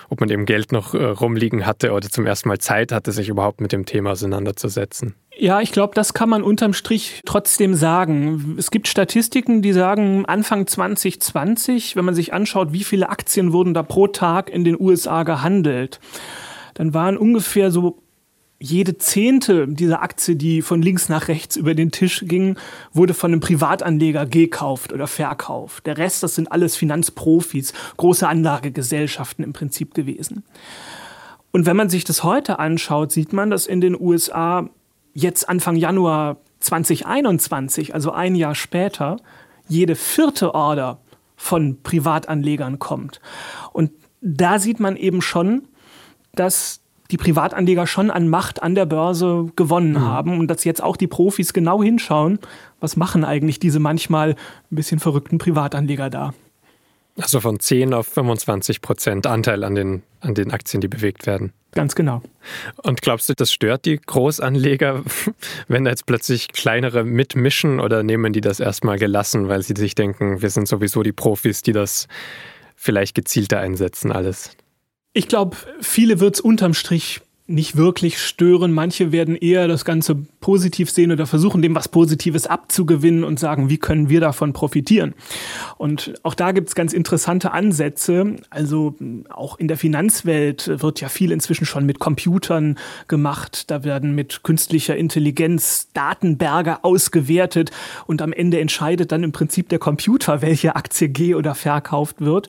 ob man eben Geld noch äh, rumliegen hatte oder zum ersten Mal Zeit hatte, sich überhaupt mit dem Thema auseinanderzusetzen. Ja, ich glaube, das kann man unterm Strich trotzdem sagen. Es gibt Statistiken, die sagen, Anfang 2020, wenn man sich anschaut, wie viele Aktien wurden da pro Tag in den USA gehandelt, dann waren ungefähr so jede zehnte dieser Aktie, die von links nach rechts über den Tisch ging, wurde von einem Privatanleger gekauft oder verkauft. Der Rest, das sind alles Finanzprofis, große Anlagegesellschaften im Prinzip gewesen. Und wenn man sich das heute anschaut, sieht man, dass in den USA jetzt Anfang Januar 2021, also ein Jahr später, jede vierte Order von Privatanlegern kommt. Und da sieht man eben schon, dass die Privatanleger schon an Macht an der Börse gewonnen mhm. haben und dass jetzt auch die Profis genau hinschauen, was machen eigentlich diese manchmal ein bisschen verrückten Privatanleger da. Also von 10 auf 25 Prozent Anteil an den, an den Aktien, die bewegt werden. Ganz genau. Und glaubst du, das stört die Großanleger, wenn da jetzt plötzlich kleinere mitmischen oder nehmen die das erstmal gelassen, weil sie sich denken, wir sind sowieso die Profis, die das vielleicht gezielter einsetzen alles? Ich glaube, viele wird es unterm Strich nicht wirklich stören. Manche werden eher das Ganze positiv sehen oder versuchen, dem was Positives abzugewinnen und sagen, wie können wir davon profitieren. Und auch da gibt es ganz interessante Ansätze. Also auch in der Finanzwelt wird ja viel inzwischen schon mit Computern gemacht. Da werden mit künstlicher Intelligenz Datenberge ausgewertet und am Ende entscheidet dann im Prinzip der Computer, welche Aktie geh oder verkauft wird.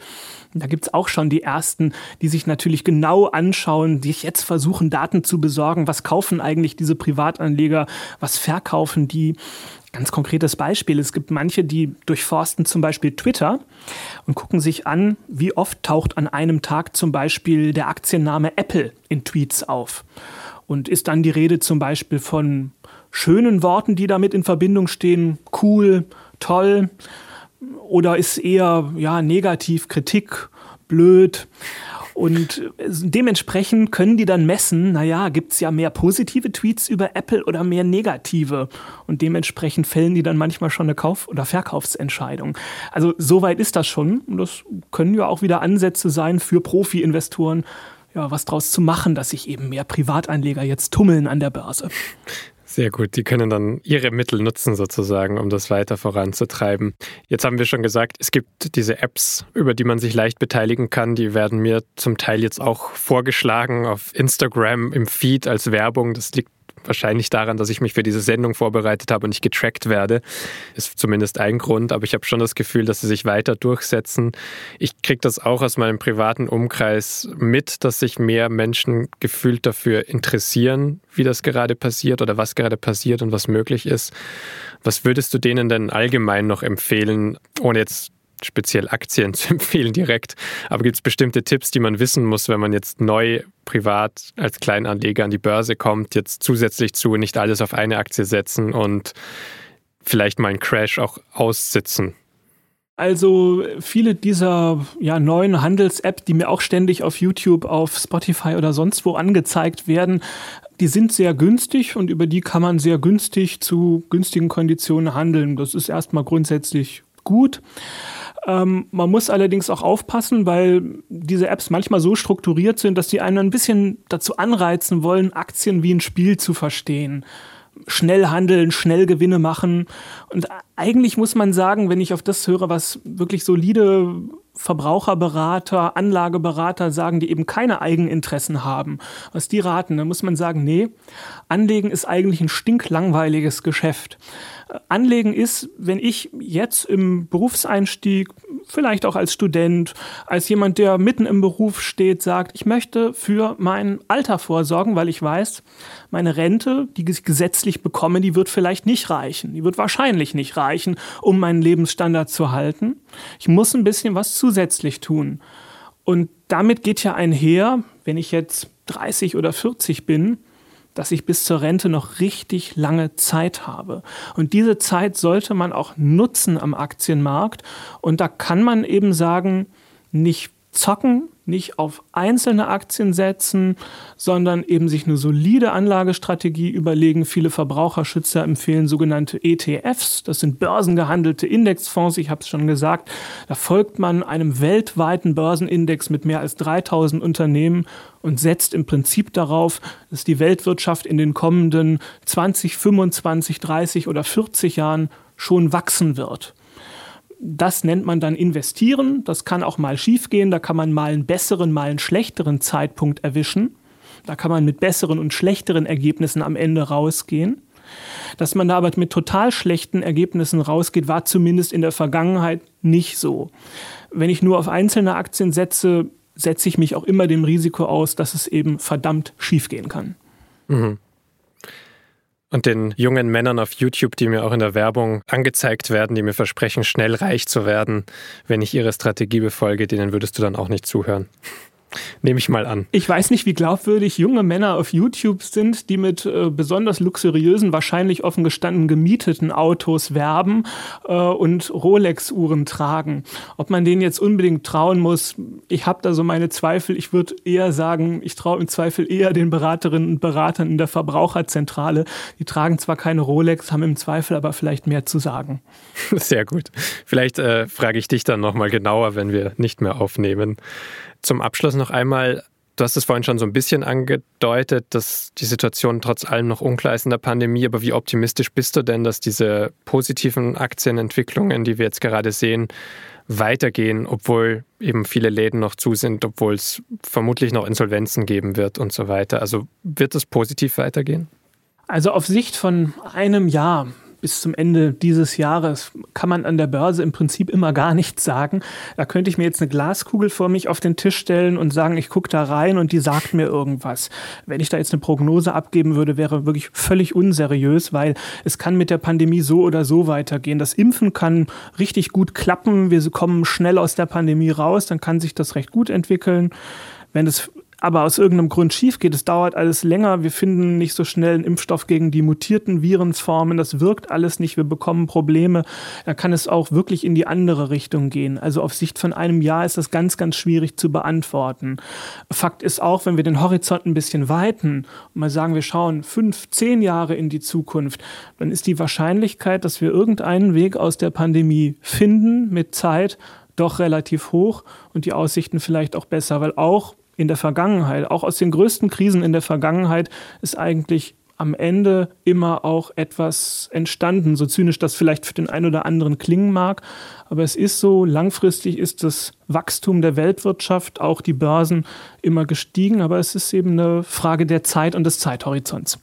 Da gibt es auch schon die ersten, die sich natürlich genau anschauen, die jetzt versuchen, Daten zu besorgen. Was kaufen eigentlich diese Privatanleger? Was verkaufen die? Ganz konkretes Beispiel. Es gibt manche, die durchforsten zum Beispiel Twitter und gucken sich an, wie oft taucht an einem Tag zum Beispiel der Aktienname Apple in Tweets auf. Und ist dann die Rede zum Beispiel von schönen Worten, die damit in Verbindung stehen, cool, toll, oder ist eher ja, negativ, Kritik, blöd. Und dementsprechend können die dann messen, naja, gibt es ja mehr positive Tweets über Apple oder mehr negative. Und dementsprechend fällen die dann manchmal schon eine Kauf- oder Verkaufsentscheidung. Also soweit ist das schon. Und das können ja auch wieder Ansätze sein für Profi-Investoren, ja, was draus zu machen, dass sich eben mehr Privatanleger jetzt tummeln an der Börse. Sehr gut. Die können dann ihre Mittel nutzen sozusagen, um das weiter voranzutreiben. Jetzt haben wir schon gesagt, es gibt diese Apps, über die man sich leicht beteiligen kann. Die werden mir zum Teil jetzt auch vorgeschlagen auf Instagram im Feed als Werbung. Das liegt wahrscheinlich daran, dass ich mich für diese Sendung vorbereitet habe und nicht getrackt werde. Ist zumindest ein Grund, aber ich habe schon das Gefühl, dass sie sich weiter durchsetzen. Ich kriege das auch aus meinem privaten Umkreis mit, dass sich mehr Menschen gefühlt dafür interessieren, wie das gerade passiert oder was gerade passiert und was möglich ist. Was würdest du denen denn allgemein noch empfehlen, ohne jetzt speziell Aktien zu empfehlen direkt. Aber gibt es bestimmte Tipps, die man wissen muss, wenn man jetzt neu privat als Kleinanleger an die Börse kommt, jetzt zusätzlich zu nicht alles auf eine Aktie setzen und vielleicht mal einen Crash auch aussitzen? Also viele dieser ja, neuen Handels-Apps, die mir auch ständig auf YouTube, auf Spotify oder sonst wo angezeigt werden, die sind sehr günstig und über die kann man sehr günstig zu günstigen Konditionen handeln. Das ist erstmal grundsätzlich gut. Ähm, man muss allerdings auch aufpassen, weil diese Apps manchmal so strukturiert sind, dass die einen ein bisschen dazu anreizen wollen, Aktien wie ein Spiel zu verstehen. Schnell handeln, schnell Gewinne machen. Und eigentlich muss man sagen, wenn ich auf das höre, was wirklich solide Verbraucherberater, Anlageberater sagen, die eben keine Eigeninteressen haben, was die raten, dann muss man sagen, nee, Anlegen ist eigentlich ein stinklangweiliges Geschäft. Anlegen ist, wenn ich jetzt im Berufseinstieg, vielleicht auch als Student, als jemand, der mitten im Beruf steht, sagt, ich möchte für mein Alter vorsorgen, weil ich weiß, meine Rente, die ich gesetzlich bekomme, die wird vielleicht nicht reichen. Die wird wahrscheinlich nicht reichen, um meinen Lebensstandard zu halten. Ich muss ein bisschen was zusätzlich tun. Und damit geht ja einher, wenn ich jetzt 30 oder 40 bin, dass ich bis zur Rente noch richtig lange Zeit habe. Und diese Zeit sollte man auch nutzen am Aktienmarkt. Und da kann man eben sagen, nicht zocken, nicht auf einzelne Aktien setzen, sondern eben sich eine solide Anlagestrategie überlegen. Viele Verbraucherschützer empfehlen sogenannte ETFs. Das sind börsengehandelte Indexfonds. Ich habe es schon gesagt. Da folgt man einem weltweiten Börsenindex mit mehr als 3000 Unternehmen und setzt im Prinzip darauf, dass die Weltwirtschaft in den kommenden 20, 25, 30 oder 40 Jahren schon wachsen wird das nennt man dann investieren. Das kann auch mal schiefgehen. Da kann man mal einen besseren, mal einen schlechteren Zeitpunkt erwischen. Da kann man mit besseren und schlechteren Ergebnissen am Ende rausgehen. Dass man da aber mit total schlechten Ergebnissen rausgeht, war zumindest in der Vergangenheit nicht so. Wenn ich nur auf einzelne Aktien setze, setze ich mich auch immer dem Risiko aus, dass es eben verdammt schiefgehen kann. Mhm. Und den jungen Männern auf YouTube, die mir auch in der Werbung angezeigt werden, die mir versprechen, schnell reich zu werden, wenn ich ihre Strategie befolge, denen würdest du dann auch nicht zuhören. Nehme ich mal an. Ich weiß nicht, wie glaubwürdig junge Männer auf YouTube sind, die mit äh, besonders luxuriösen, wahrscheinlich offen gestanden gemieteten Autos werben äh, und Rolex-Uhren tragen. Ob man denen jetzt unbedingt trauen muss, ich habe da so meine Zweifel. Ich würde eher sagen, ich traue im Zweifel eher den Beraterinnen und Beratern in der Verbraucherzentrale. Die tragen zwar keine Rolex, haben im Zweifel aber vielleicht mehr zu sagen. Sehr gut. Vielleicht äh, frage ich dich dann nochmal genauer, wenn wir nicht mehr aufnehmen. Zum Abschluss noch einmal, du hast es vorhin schon so ein bisschen angedeutet, dass die Situation trotz allem noch unklar ist in der Pandemie, aber wie optimistisch bist du denn, dass diese positiven Aktienentwicklungen, die wir jetzt gerade sehen, weitergehen, obwohl eben viele Läden noch zu sind, obwohl es vermutlich noch Insolvenzen geben wird und so weiter. Also wird es positiv weitergehen? Also auf Sicht von einem Jahr bis zum Ende dieses Jahres kann man an der Börse im Prinzip immer gar nichts sagen. Da könnte ich mir jetzt eine Glaskugel vor mich auf den Tisch stellen und sagen, ich gucke da rein und die sagt mir irgendwas. Wenn ich da jetzt eine Prognose abgeben würde, wäre wirklich völlig unseriös, weil es kann mit der Pandemie so oder so weitergehen. Das Impfen kann richtig gut klappen. Wir kommen schnell aus der Pandemie raus, dann kann sich das recht gut entwickeln. Wenn es aber aus irgendeinem Grund schief geht, es dauert alles länger, wir finden nicht so schnell einen Impfstoff gegen die mutierten Virensformen, das wirkt alles nicht, wir bekommen Probleme, dann kann es auch wirklich in die andere Richtung gehen. Also auf Sicht von einem Jahr ist das ganz, ganz schwierig zu beantworten. Fakt ist auch, wenn wir den Horizont ein bisschen weiten und mal sagen, wir schauen fünf, zehn Jahre in die Zukunft, dann ist die Wahrscheinlichkeit, dass wir irgendeinen Weg aus der Pandemie finden mit Zeit, doch relativ hoch und die Aussichten vielleicht auch besser, weil auch in der Vergangenheit, auch aus den größten Krisen in der Vergangenheit, ist eigentlich am Ende immer auch etwas entstanden, so zynisch das vielleicht für den einen oder anderen klingen mag. Aber es ist so, langfristig ist das Wachstum der Weltwirtschaft, auch die Börsen immer gestiegen. Aber es ist eben eine Frage der Zeit und des Zeithorizonts.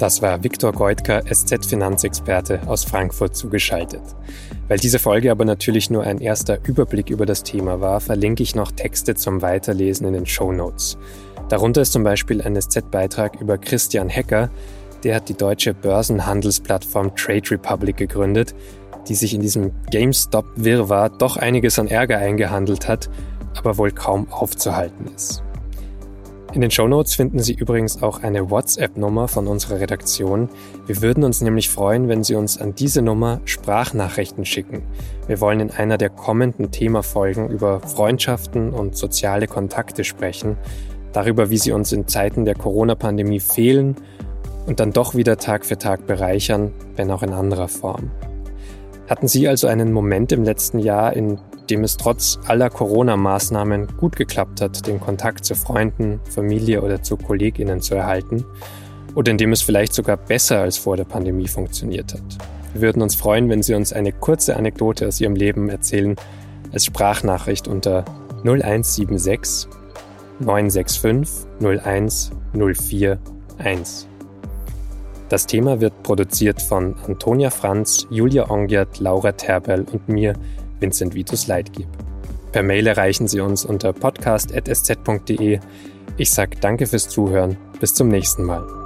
Das war Viktor Goitka, SZ-Finanzexperte aus Frankfurt zugeschaltet. Weil diese Folge aber natürlich nur ein erster Überblick über das Thema war, verlinke ich noch Texte zum Weiterlesen in den Show Notes. Darunter ist zum Beispiel ein SZ-Beitrag über Christian Hecker, der hat die deutsche Börsenhandelsplattform Trade Republic gegründet, die sich in diesem GameStop-Wirrwarr doch einiges an Ärger eingehandelt hat, aber wohl kaum aufzuhalten ist. In den Shownotes finden Sie übrigens auch eine WhatsApp-Nummer von unserer Redaktion. Wir würden uns nämlich freuen, wenn Sie uns an diese Nummer Sprachnachrichten schicken. Wir wollen in einer der kommenden Themafolgen über Freundschaften und soziale Kontakte sprechen, darüber, wie sie uns in Zeiten der Corona-Pandemie fehlen und dann doch wieder Tag für Tag bereichern, wenn auch in anderer Form. Hatten Sie also einen Moment im letzten Jahr, in dem es trotz aller Corona-Maßnahmen gut geklappt hat, den Kontakt zu Freunden, Familie oder zu Kolleginnen zu erhalten oder in dem es vielleicht sogar besser als vor der Pandemie funktioniert hat. Wir würden uns freuen, wenn Sie uns eine kurze Anekdote aus Ihrem Leben erzählen, als Sprachnachricht unter 0176 965 01 041. Das Thema wird produziert von Antonia Franz, Julia Ongiert, Laura Terbel und mir, Vincent Vitus Leitgeb. Per Mail erreichen Sie uns unter podcast.sz.de. Ich sage danke fürs Zuhören. Bis zum nächsten Mal.